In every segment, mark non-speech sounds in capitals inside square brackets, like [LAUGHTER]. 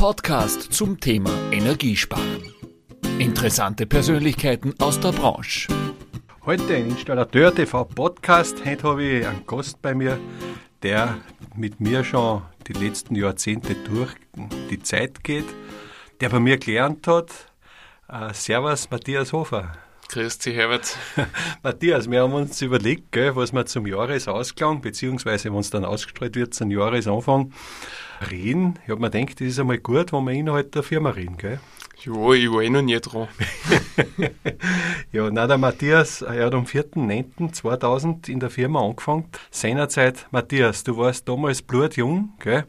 Podcast zum Thema Energiesparen. Interessante Persönlichkeiten aus der Branche. Heute ein Installateur TV Podcast. Heute habe ich einen Gast bei mir, der mit mir schon die letzten Jahrzehnte durch die Zeit geht, der bei mir gelernt hat. Uh, servus, Matthias Hofer. Grüß dich, Herbert. [LAUGHS] Matthias, wir haben uns überlegt, gell, was wir zum Jahresausklang, beziehungsweise wenn es dann ausgestrahlt wird, zum Jahresanfang, reden. Ich habe mir gedacht, das ist einmal gut, wenn wir innerhalb der Firma reden, gell? Ja, ich war eh noch nie dran. [LAUGHS] ja, na, der Matthias, er hat am 4.9.2000 in der Firma angefangen. Seinerzeit, Matthias, du warst damals blutjung, gell?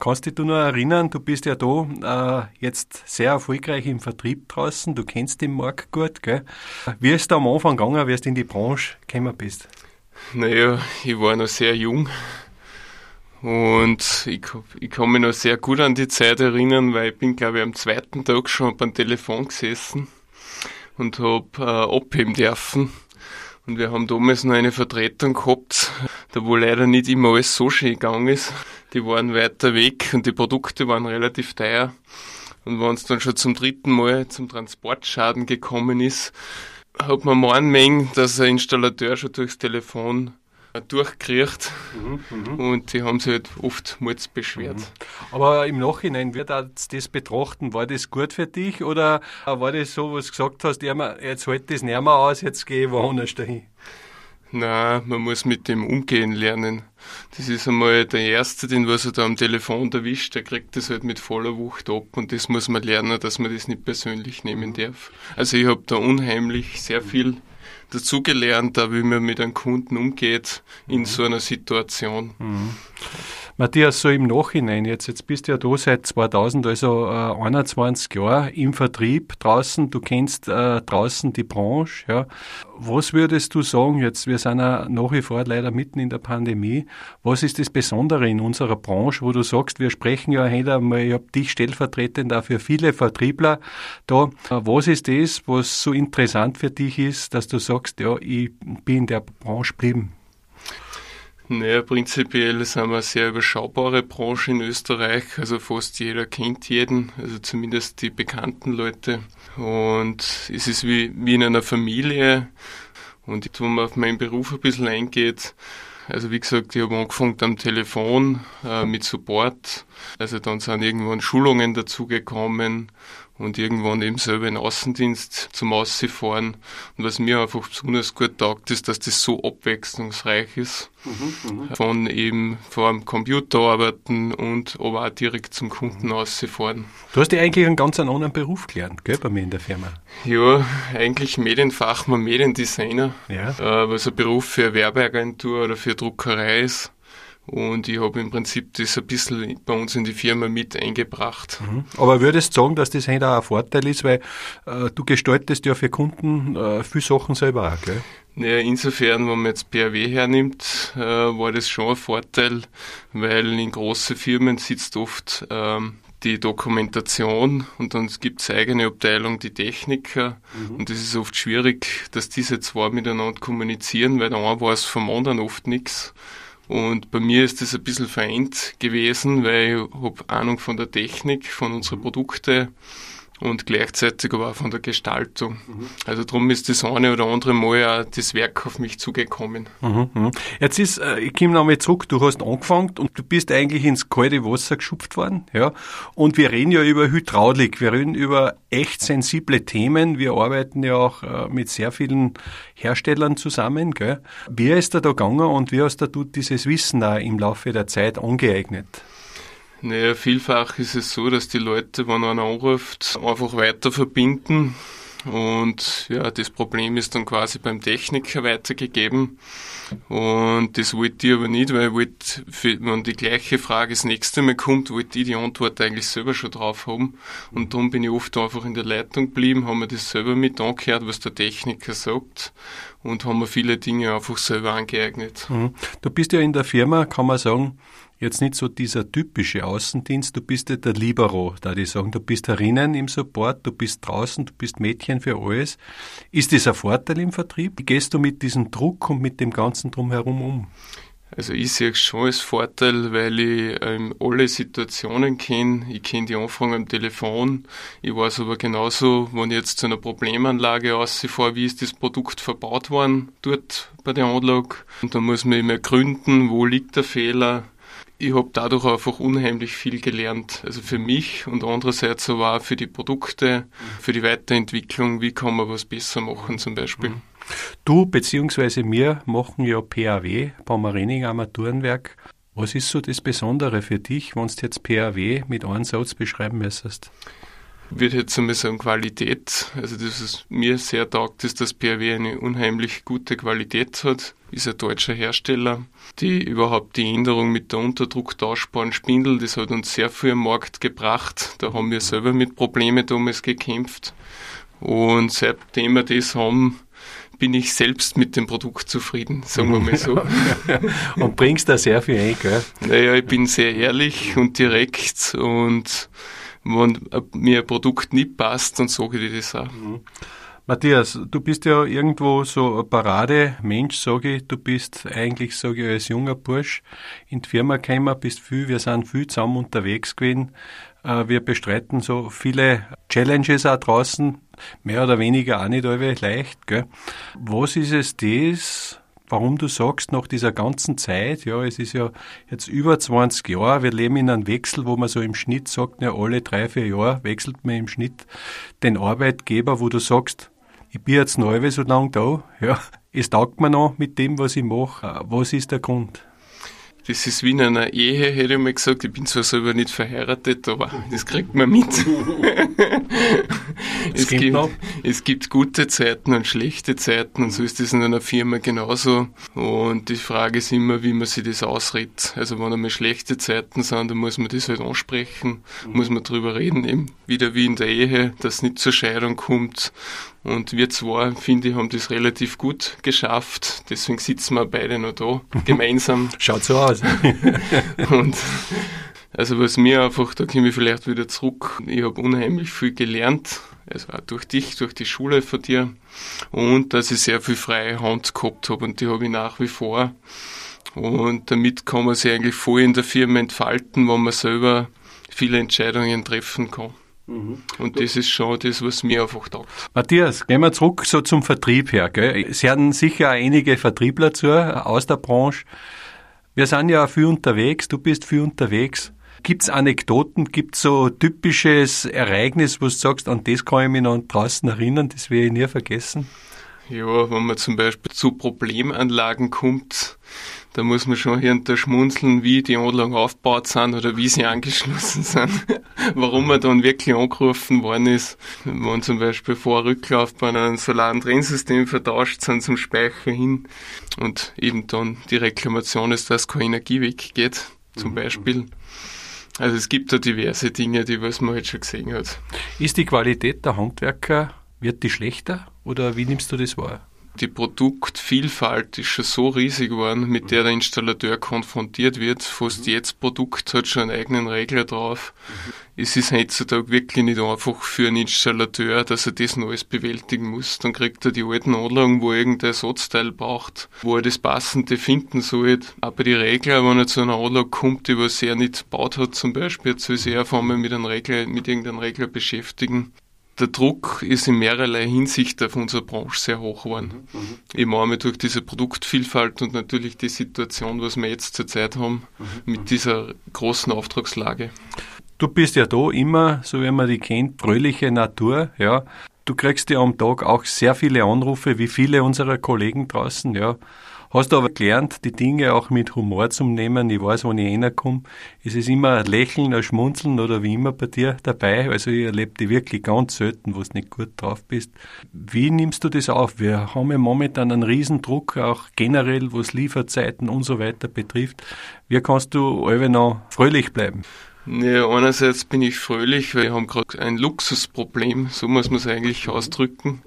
Kannst dich du noch erinnern, du bist ja da äh, jetzt sehr erfolgreich im Vertrieb draußen, du kennst den Markt gut, gell? Wie ist da am Anfang gegangen, wie du in die Branche gekommen bist? Naja, ich war noch sehr jung. Und ich, ich kann mich noch sehr gut an die Zeit erinnern, weil ich bin, glaube ich, am zweiten Tag schon beim Telefon gesessen und habe äh, abheben dürfen. Und wir haben damals noch eine Vertretung gehabt, da wo leider nicht immer alles so schön gegangen ist. Die waren weiter weg und die Produkte waren relativ teuer. Und wenn es dann schon zum dritten Mal zum Transportschaden gekommen ist, hat man meinen dass ein Installateur schon durchs Telefon durchgekriegt mhm, mhm, und die haben sich halt oft mal beschwert. Mhm. Aber im Nachhinein wird das betrachten, war das gut für dich oder war das so, was du gesagt hast, jetzt halt das nicht mehr aus, jetzt gehe ich woanders dahin? Nein, man muss mit dem umgehen lernen. Das ist einmal der Erste, den was er da am Telefon erwischt, der kriegt das halt mit voller Wucht ab und das muss man lernen, dass man das nicht persönlich nehmen mhm. darf. Also ich habe da unheimlich sehr viel dazugelernt, wie man mit einem Kunden umgeht in mhm. so einer Situation. Mhm. Matthias, so im Nachhinein jetzt, jetzt bist du ja da seit 2000, also äh, 21 Jahre im Vertrieb draußen, du kennst äh, draußen die Branche, ja. Was würdest du sagen, jetzt, wir sind ja nach wie vor leider mitten in der Pandemie, was ist das Besondere in unserer Branche, wo du sagst, wir sprechen ja heute einmal, ich habe dich stellvertretend auch für viele Vertriebler da, was ist das, was so interessant für dich ist, dass du sagst, ja, ich bin in der Branche geblieben? Naja, prinzipiell sind wir eine sehr überschaubare Branche in Österreich. Also fast jeder kennt jeden, also zumindest die bekannten Leute. Und es ist wie, wie in einer Familie. Und wenn man auf meinen Beruf ein bisschen eingeht, also wie gesagt, ich habe angefangen am Telefon äh, mit Support. Also dann sind irgendwann Schulungen dazugekommen und irgendwann eben selber in Außendienst zum Aussifahren. Und was mir einfach besonders gut taugt, ist, dass das so abwechslungsreich ist. Mhm, mhm. von eben vor dem Computer arbeiten und aber auch direkt zum Kunden mhm. aussifahren. Du hast ja eigentlich einen ganz anderen Beruf gelernt, gell, bei mir in der Firma? Ja, eigentlich Medienfachmann, Mediendesigner, ja. äh, was ein Beruf für Werbeagentur oder für Druckerei ist. Und ich habe im Prinzip das ein bisschen bei uns in die Firma mit eingebracht. Mhm. Aber würdest du sagen, dass das auch ein Vorteil ist, weil äh, du gestaltest ja für Kunden äh, viele Sachen selber auch, gell? Naja, insofern, wenn man jetzt PRW hernimmt, äh, war das schon ein Vorteil, weil in großen Firmen sitzt oft ähm, die Dokumentation und dann gibt es eigene Abteilung, die Techniker. Mhm. Und das ist oft schwierig, dass diese zwei miteinander kommunizieren, weil der eine weiß vom anderen oft nichts. Und bei mir ist das ein bisschen vereint gewesen, weil ich habe Ahnung von der Technik, von unseren Produkten und gleichzeitig aber auch von der Gestaltung. Mhm. Also darum ist das eine oder andere Mal auch das Werk auf mich zugekommen. Mhm, mhm. Jetzt ist, äh, ich komme nochmal zurück, du hast angefangen und du bist eigentlich ins kalte Wasser geschupft worden, ja. Und wir reden ja über Hydraulik, wir reden über echt sensible Themen. Wir arbeiten ja auch äh, mit sehr vielen Herstellern zusammen, gell. Wie ist da da gegangen und wie hast du dieses Wissen da im Laufe der Zeit angeeignet? Naja, vielfach ist es so, dass die Leute, wenn einer anruft, einfach weiter verbinden. Und ja, das Problem ist dann quasi beim Techniker weitergegeben. Und das wollte ich aber nicht, weil ich wollte, wenn die gleiche Frage das nächste Mal kommt, wollte ich die Antwort eigentlich selber schon drauf haben. Und darum bin ich oft einfach in der Leitung geblieben, haben mir das selber mit angehört, was der Techniker sagt. Und haben mir viele Dinge einfach selber angeeignet. Mhm. Du bist ja in der Firma, kann man sagen, jetzt nicht so dieser typische Außendienst, du bist ja der Libero, da die sagen, du bist herinnen im Support, du bist draußen, du bist Mädchen für alles. Ist das ein Vorteil im Vertrieb? Wie gehst du mit diesem Druck und mit dem Ganzen drumherum um? Also ich sehe es schon als Vorteil, weil ich ähm, alle Situationen kenne. Ich kenne die Anfragen am Telefon. Ich weiß aber genauso, wenn ich jetzt zu einer Problemanlage ausfahre, wie ist das Produkt verbaut worden dort bei der Anlage. Und da muss man immer gründen, wo liegt der Fehler. Ich habe dadurch einfach unheimlich viel gelernt. Also für mich und andererseits auch für die Produkte, für die Weiterentwicklung, wie kann man was besser machen zum Beispiel. Mhm. Du bzw. wir machen ja PAW, Pommerening Armaturenwerk. Was ist so das Besondere für dich, wenn du jetzt PAW mit einem Satz beschreiben müsstest? Ich würde jetzt einmal sagen Qualität. Also das ist mir sehr taugt, ist, dass PAW eine unheimlich gute Qualität hat. Ist ein deutscher Hersteller. Die überhaupt die Änderung mit der unterdrucktauschbaren Spindel, das hat uns sehr viel am Markt gebracht. Da haben wir selber mit Problemen damals gekämpft. Und seitdem wir das haben, bin ich selbst mit dem Produkt zufrieden, sagen wir mal so. [LAUGHS] und bringst da sehr viel ein, gell? Naja, ich bin sehr ehrlich und direkt und wenn mir ein Produkt nicht passt, dann sage ich dir das auch. Matthias, du bist ja irgendwo so ein Parademensch, sage ich. Du bist eigentlich, sage ich, als junger Bursch in die Firma gekommen, bist viel, wir sind viel zusammen unterwegs gewesen. Äh, wir bestreiten so viele Challenges auch draußen, mehr oder weniger auch nicht alle leicht. Gell? Was ist es das, warum du sagst, nach dieser ganzen Zeit, ja, es ist ja jetzt über 20 Jahre, wir leben in einem Wechsel, wo man so im Schnitt sagt, ja, alle drei, vier Jahre wechselt man im Schnitt den Arbeitgeber, wo du sagst, ich bin jetzt neu so lange da, ja, es taugt mir noch mit dem, was ich mache. Was ist der Grund? Das ist wie in einer Ehe, hätte ich mal gesagt. Ich bin zwar selber nicht verheiratet, aber das kriegt man mit. [LAUGHS] es, gibt, es gibt gute Zeiten und schlechte Zeiten und so ist das in einer Firma genauso. Und die Frage ist immer, wie man sich das ausredet. Also wenn einmal schlechte Zeiten sind, dann muss man das halt ansprechen, muss man drüber reden, eben wieder wie in der Ehe, dass es nicht zur Scheidung kommt und wir zwei, finde ich, haben das relativ gut geschafft. Deswegen sitzen wir beide noch da, [LAUGHS] gemeinsam. Schaut so aus. [LAUGHS] und also was mir einfach, da komme ich vielleicht wieder zurück, ich habe unheimlich viel gelernt, also auch durch dich, durch die Schule von dir und dass ich sehr viel freie Hand gehabt habe und die habe ich nach wie vor. Und damit kann man sich eigentlich voll in der Firma entfalten, wo man selber viele Entscheidungen treffen kann. Mhm. Und das ist schon das, was mir einfach taugt. Matthias, gehen wir zurück so zum Vertrieb her. Gell? Es werden sicher auch einige Vertriebler zu aus der Branche. Wir sind ja viel unterwegs, du bist viel unterwegs. Gibt es Anekdoten, gibt es so typisches Ereignis, wo du sagst, an das kann ich mich noch draußen erinnern, das werde ich nie vergessen? Ja, wenn man zum Beispiel zu Problemanlagen kommt, da muss man schon hier und da schmunzeln, wie die Anlagen aufgebaut sind oder wie sie angeschlossen sind. [LAUGHS] Warum man dann wirklich angerufen worden ist. Wenn zum Beispiel vor Rücklauf bei einem solaren Trennsystem vertauscht sind zum Speicher hin und eben dann die Reklamation ist, dass keine Energie weggeht, zum mhm. Beispiel. Also es gibt da diverse Dinge, die was man halt schon gesehen hat. Ist die Qualität der Handwerker, wird die schlechter oder wie nimmst du das wahr? Die Produktvielfalt ist schon so riesig geworden, mit der der Installateur konfrontiert wird. Fast mhm. jedes Produkt hat schon einen eigenen Regler drauf. Mhm. Es ist heutzutage wirklich nicht einfach für einen Installateur, dass er das Neues bewältigen muss. Dann kriegt er die alten Anlagen, wo er irgendein Ersatzteil braucht, wo er das Passende finden soll. Aber die Regler, wenn er zu einer Anlage kommt, die was er nicht gebaut hat zum Beispiel, jetzt soll sich er auf einmal mit einem Regler, mit irgendeinem Regler beschäftigen der Druck ist in mehrerlei Hinsicht auf unserer Branche sehr hoch geworden. Mhm, mhm. Eben einmal durch diese Produktvielfalt und natürlich die Situation, was wir jetzt zurzeit haben, mhm. mit mhm. dieser großen Auftragslage. Du bist ja da immer, so wie man die kennt, fröhliche Natur, ja. Du kriegst ja am Tag auch sehr viele Anrufe, wie viele unserer Kollegen draußen, ja. Hast du aber gelernt, die Dinge auch mit Humor zu nehmen. Ich weiß, wenn ich reinkomme, ist es immer ein Lächeln, ein Schmunzeln oder wie immer bei dir dabei. Also ich erlebe die wirklich ganz selten, wo du nicht gut drauf bist. Wie nimmst du das auf? Wir haben ja momentan einen Riesendruck, auch generell, was Lieferzeiten und so weiter betrifft. Wie kannst du alle noch fröhlich bleiben? Ja, einerseits bin ich fröhlich, weil wir haben gerade ein Luxusproblem, so muss man es eigentlich ausdrücken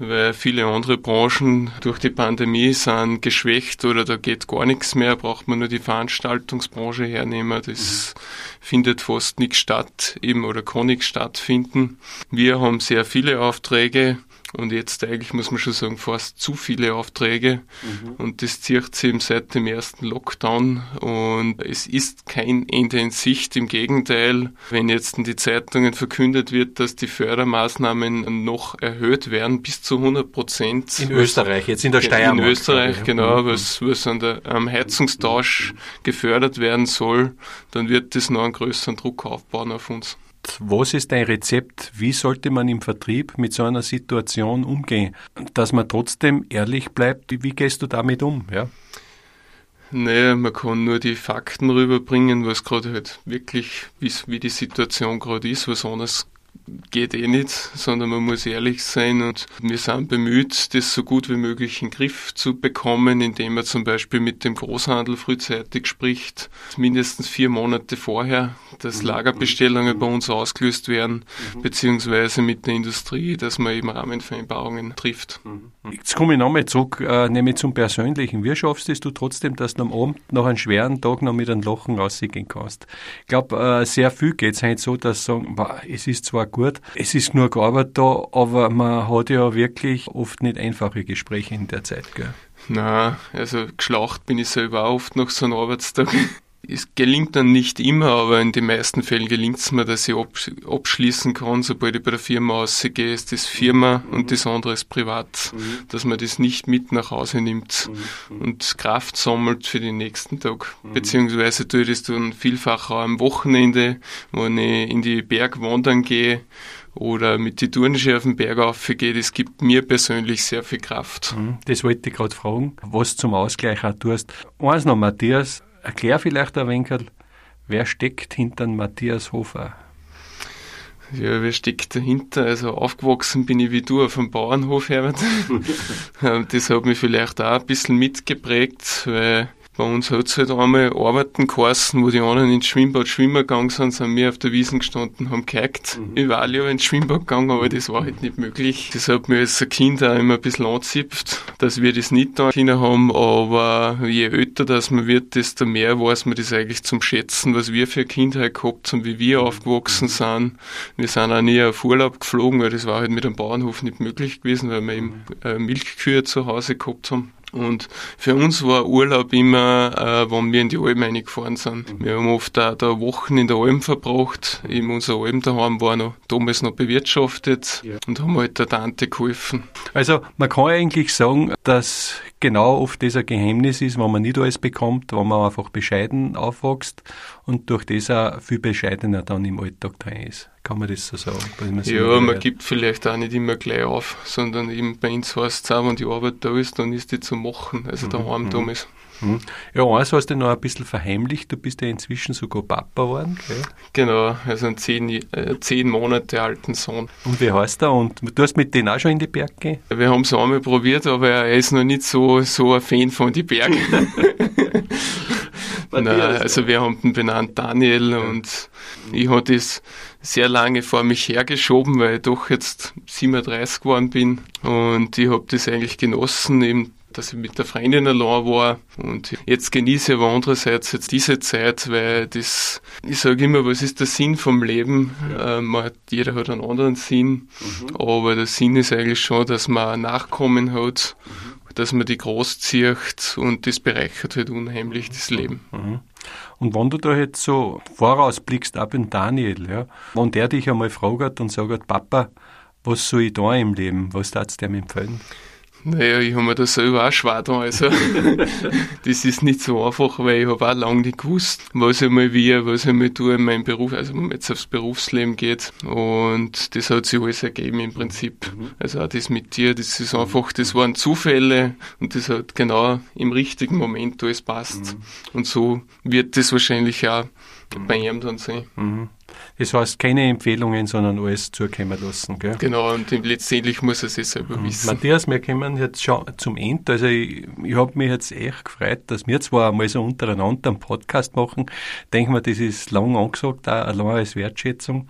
weil viele andere Branchen durch die Pandemie sind geschwächt oder da geht gar nichts mehr, braucht man nur die Veranstaltungsbranche hernehmen. Das mhm. findet fast nichts statt, eben oder kann nichts stattfinden. Wir haben sehr viele Aufträge und jetzt eigentlich muss man schon sagen, fast zu viele Aufträge mhm. und das zieht sich eben seit dem ersten Lockdown und es ist kein Ende in Sicht, im Gegenteil, wenn jetzt in die Zeitungen verkündet wird, dass die Fördermaßnahmen noch erhöht werden bis zu 100 Prozent. In Österreich, jetzt in der Steiermark. In Österreich, genau, mhm. was, was an der, am Heizungstausch gefördert werden soll, dann wird das noch einen größeren Druck aufbauen auf uns. Was ist dein Rezept? Wie sollte man im Vertrieb mit so einer Situation umgehen? Dass man trotzdem ehrlich bleibt, wie gehst du damit um? Ja? Naja, man kann nur die Fakten rüberbringen, was gerade halt wirklich, wie die Situation gerade ist, was anderes geht eh nicht, sondern man muss ehrlich sein und wir sind bemüht, das so gut wie möglich in den Griff zu bekommen, indem man zum Beispiel mit dem Großhandel frühzeitig spricht, mindestens vier Monate vorher, dass mhm. Lagerbestellungen bei uns ausgelöst werden, mhm. beziehungsweise mit der Industrie, dass man eben Rahmenvereinbarungen trifft. Mhm. Jetzt komme ich nochmal zurück, äh, nämlich zum Persönlichen. Wie schaffst du es trotzdem, dass du am Abend nach einem schweren Tag noch mit einem Lachen rausgehen kannst? Ich glaube, äh, sehr viel geht es halt so, dass sie sagen, es ist zwar gut, gut. Es ist nur Arbeit da, aber man hat ja wirklich oft nicht einfache Gespräche in der Zeit, gell? Na, also geschlacht bin ich selber oft nach so einem Arbeitstag. Es gelingt dann nicht immer, aber in den meisten Fällen gelingt es mir, dass ich abschließen kann, sobald ich bei der Firma rausgehe, ist das Firma mhm. und das andere ist privat, mhm. dass man das nicht mit nach Hause nimmt mhm. und Kraft sammelt für den nächsten Tag. Mhm. Beziehungsweise tue ich das dann vielfach auch am Wochenende, wenn ich in die Berg wandern gehe oder mit die Turnschuhe auf den Berg aufgehe, das gibt mir persönlich sehr viel Kraft. Mhm. Das wollte ich gerade fragen, was zum Ausgleich auch tust. Eins noch, Matthias, Erklär vielleicht ein wenig, wer steckt hinter Matthias Hofer? Ja, wer steckt dahinter? Also aufgewachsen bin ich wie du auf dem Bauernhof, Herbert. [LAUGHS] das hat mich vielleicht auch ein bisschen mitgeprägt, weil bei uns hat es halt einmal Arbeiten geheißen, wo die anderen ins Schwimmbad schwimmen gegangen sind, sind wir auf der Wiesen gestanden, haben gehackt. Mhm. Ich war alle ins Schwimmbad gegangen, aber das war halt nicht möglich. Das hat mir als Kind auch immer ein bisschen anzipft, dass wir das nicht da Kinder haben, aber je älter das man wird, desto mehr weiß man das eigentlich zum Schätzen, was wir für Kindheit gehabt haben, wie wir aufgewachsen sind. Wir sind auch nie auf Urlaub geflogen, weil das war halt mit dem Bauernhof nicht möglich gewesen, weil wir eben äh, Milchkühe zu Hause gehabt haben. Und für uns war Urlaub immer, äh, wenn wir in die Alpen reingefahren sind. Wir haben oft auch da Wochen in der Alm verbracht. Eben unser Alm daheim war noch, damals noch bewirtschaftet ja. und haben halt der Tante geholfen. Also man kann eigentlich sagen, dass genau oft das ein Geheimnis ist, wenn man nicht alles bekommt, wenn man einfach bescheiden aufwächst und durch das auch viel bescheidener dann im Alltag drin ist. Kann man das so sagen? ja, man gibt vielleicht auch nicht immer gleich auf, sondern eben bei uns heißt es auch, wenn die Arbeit da ist, dann ist die zu machen, also mhm. daheim mhm. damals. Mhm. Ja, eins hast du noch ein bisschen verheimlicht, du bist ja inzwischen sogar Papa geworden. Gell? Genau, also einen zehn, äh, zehn Monate alten Sohn. Und wie heißt er? Und du hast mit denen auch schon in die Berge? Wir haben es einmal probiert, aber er ist noch nicht so, so ein Fan von den Bergen. [LAUGHS] Nein, also wir haben den benannt Daniel und ich hatte das sehr lange vor mich hergeschoben, weil ich doch jetzt 37 geworden bin und ich habe das eigentlich genossen, eben dass ich mit der Freundin allein war. Und jetzt genieße ich aber andererseits jetzt diese Zeit, weil das, ich sage immer, was ist der Sinn vom Leben? Ja. Ähm, hat, jeder hat einen anderen Sinn, mhm. aber der Sinn ist eigentlich schon, dass man Nachkommen hat, mhm. dass man die großzieht und das bereichert halt unheimlich das Leben. Mhm. Und wenn du da jetzt so vorausblickst, ab in Daniel, ja, wenn der dich einmal fragt und sagt, Papa, was soll ich da im Leben? Was darfst du dem empfehlen? Naja, ich habe mir da selber auch schwer da. Also, [LAUGHS] das ist nicht so einfach, weil ich habe auch lange nicht gewusst, was ich mal wie, was ich mal tue in meinem Beruf, also wenn man jetzt aufs Berufsleben geht. Und das hat sich alles ergeben im Prinzip. Mhm. Also auch das mit dir, das ist einfach, das waren Zufälle und das hat genau im richtigen Moment alles passt. Mhm. Und so wird das wahrscheinlich auch bei ihm dann sein. Das heißt, keine Empfehlungen, sondern alles zukommen lassen. Gell? Genau, und letztendlich muss er sich selber mhm. wissen. Matthias, wir kommen jetzt schon zum Ende. Also ich, ich habe mich jetzt echt gefreut, dass wir zwar einmal so untereinander einen Podcast machen. Denken wir, das ist lang angesagt, auch allein als Wertschätzung.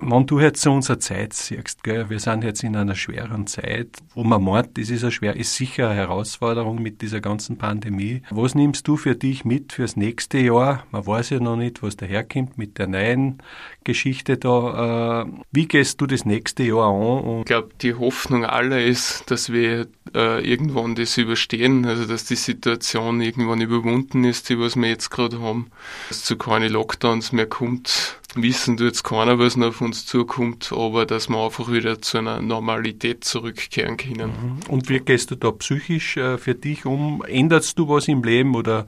Wenn du jetzt so unsere Zeit siehst, gell, wir sind jetzt in einer schweren Zeit, wo man meint, das ist, eine schwer, ist sicher eine Herausforderung mit dieser ganzen Pandemie. Was nimmst du für dich mit fürs nächste Jahr? Man weiß ja noch nicht, was daherkommt mit der neuen Geschichte da. Äh, wie gehst du das nächste Jahr an? ich glaube, die Hoffnung aller ist, dass wir äh, irgendwann das überstehen, also dass die Situation irgendwann überwunden ist, die was wir jetzt gerade haben, dass zu keine Lockdowns mehr kommt. Wissen du jetzt keiner, was noch auf uns zukommt, aber dass wir einfach wieder zu einer Normalität zurückkehren können. Mhm. Und wie gehst du da psychisch äh, für dich um? Änderst du was im Leben oder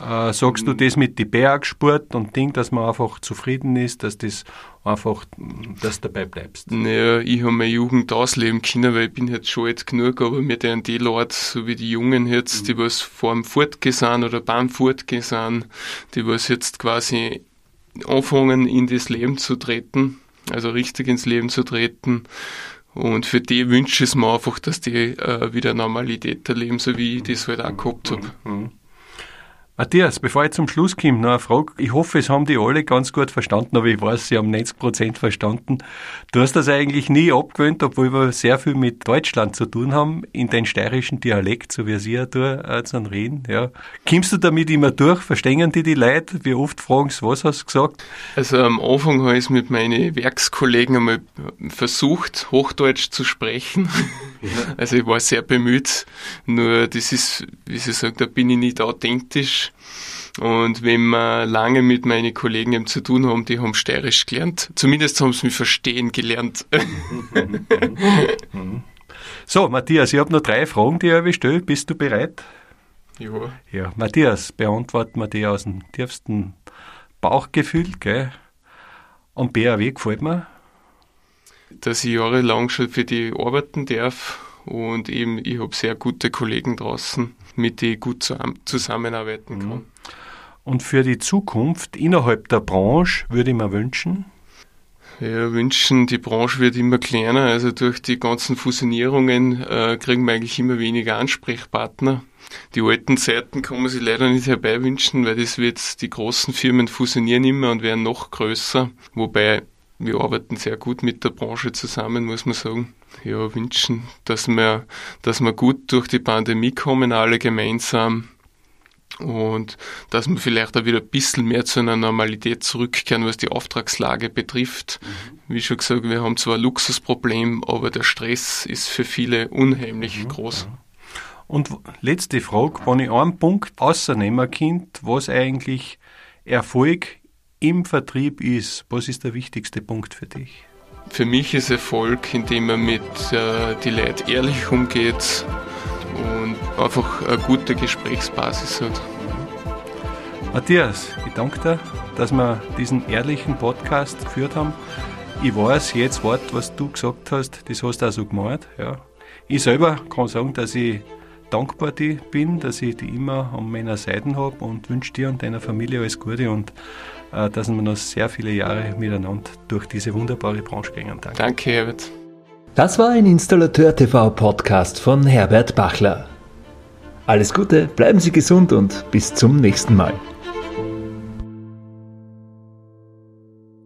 äh, sagst du mhm. das mit die Bergsport und Ding, dass man einfach zufrieden ist, dass das einfach, dass dabei bleibst? Naja, ich habe meine Jugend ausleben können, weil ich bin jetzt schon alt genug, aber mir den die Leute, so wie die Jungen jetzt, mhm. die was vor dem Fortgehen oder beim Fortgehen die was jetzt quasi anfangen, in das Leben zu treten, also richtig ins Leben zu treten. Und für die wünsche ich es mir einfach, dass die äh, wieder Normalität erleben, so wie ich das halt auch gehabt habe. Mhm. Matthias, bevor ich zum Schluss komme, noch eine Frage. Ich hoffe, es haben die alle ganz gut verstanden, aber ich weiß, sie haben 90 Prozent verstanden. Du hast das eigentlich nie abgewöhnt, obwohl wir sehr viel mit Deutschland zu tun haben, in den steirischen Dialekt, so wie sie ja tun, äh, zu reden. Ja. Kommst du damit immer durch? Verstehen die die Leute? Wie oft fragen sie, was hast du gesagt? Also am Anfang habe ich es mit meinen Werkskollegen einmal versucht, Hochdeutsch zu sprechen. [LAUGHS] Ja. Also ich war sehr bemüht. Nur das ist, wie sie sagt, da bin ich nicht authentisch und wenn wir lange mit meinen Kollegen eben zu tun haben, die haben steirisch gelernt. Zumindest haben sie mich verstehen gelernt. [LAUGHS] so, Matthias, ich habe noch drei Fragen, die ich stelle. Bist du bereit? Ja. Ja, Matthias, beantworten wir die aus dem tiefsten Bauchgefühl, gell? Und BAW gefällt mir? Dass ich jahrelang schon für die arbeiten darf und eben ich habe sehr gute Kollegen draußen, mit denen ich gut zusammenarbeiten kann. Mhm. Und für die Zukunft innerhalb der Branche würde ich mir wünschen? Ja, wünschen, die Branche wird immer kleiner. Also durch die ganzen Fusionierungen äh, kriegen wir eigentlich immer weniger Ansprechpartner. Die alten Zeiten kann man sich leider nicht herbeiwünschen, weil das wird, die großen Firmen fusionieren immer und werden noch größer. Wobei wir arbeiten sehr gut mit der Branche zusammen, muss man sagen. Ja, wünschen, dass wir, dass wir gut durch die Pandemie kommen, alle gemeinsam und dass wir vielleicht auch wieder ein bisschen mehr zu einer Normalität zurückkehren, was die Auftragslage betrifft. Mhm. Wie schon gesagt, wir haben zwar ein Luxusproblem, aber der Stress ist für viele unheimlich mhm. groß. Und letzte Frage, wenn ich einen Punkt außernehmen Kind, was eigentlich Erfolg im Vertrieb ist, was ist der wichtigste Punkt für dich? Für mich ist Erfolg, indem man mit äh, die Leute ehrlich umgeht, und einfach eine gute Gesprächsbasis hat. Matthias, ich danke dir, dass wir diesen ehrlichen Podcast geführt haben. Ich weiß, jedes Wort, was du gesagt hast, das hast du auch so gemeint. Ja. Ich selber kann sagen, dass ich dankbar bin, dass ich die immer an meiner Seite habe und wünsche dir und deiner Familie alles Gute und dass wir noch sehr viele Jahre miteinander durch diese wunderbare Branche gehen. Danke. Danke, Herbert. Das war ein Installateur TV Podcast von Herbert Bachler. Alles Gute, bleiben Sie gesund und bis zum nächsten Mal.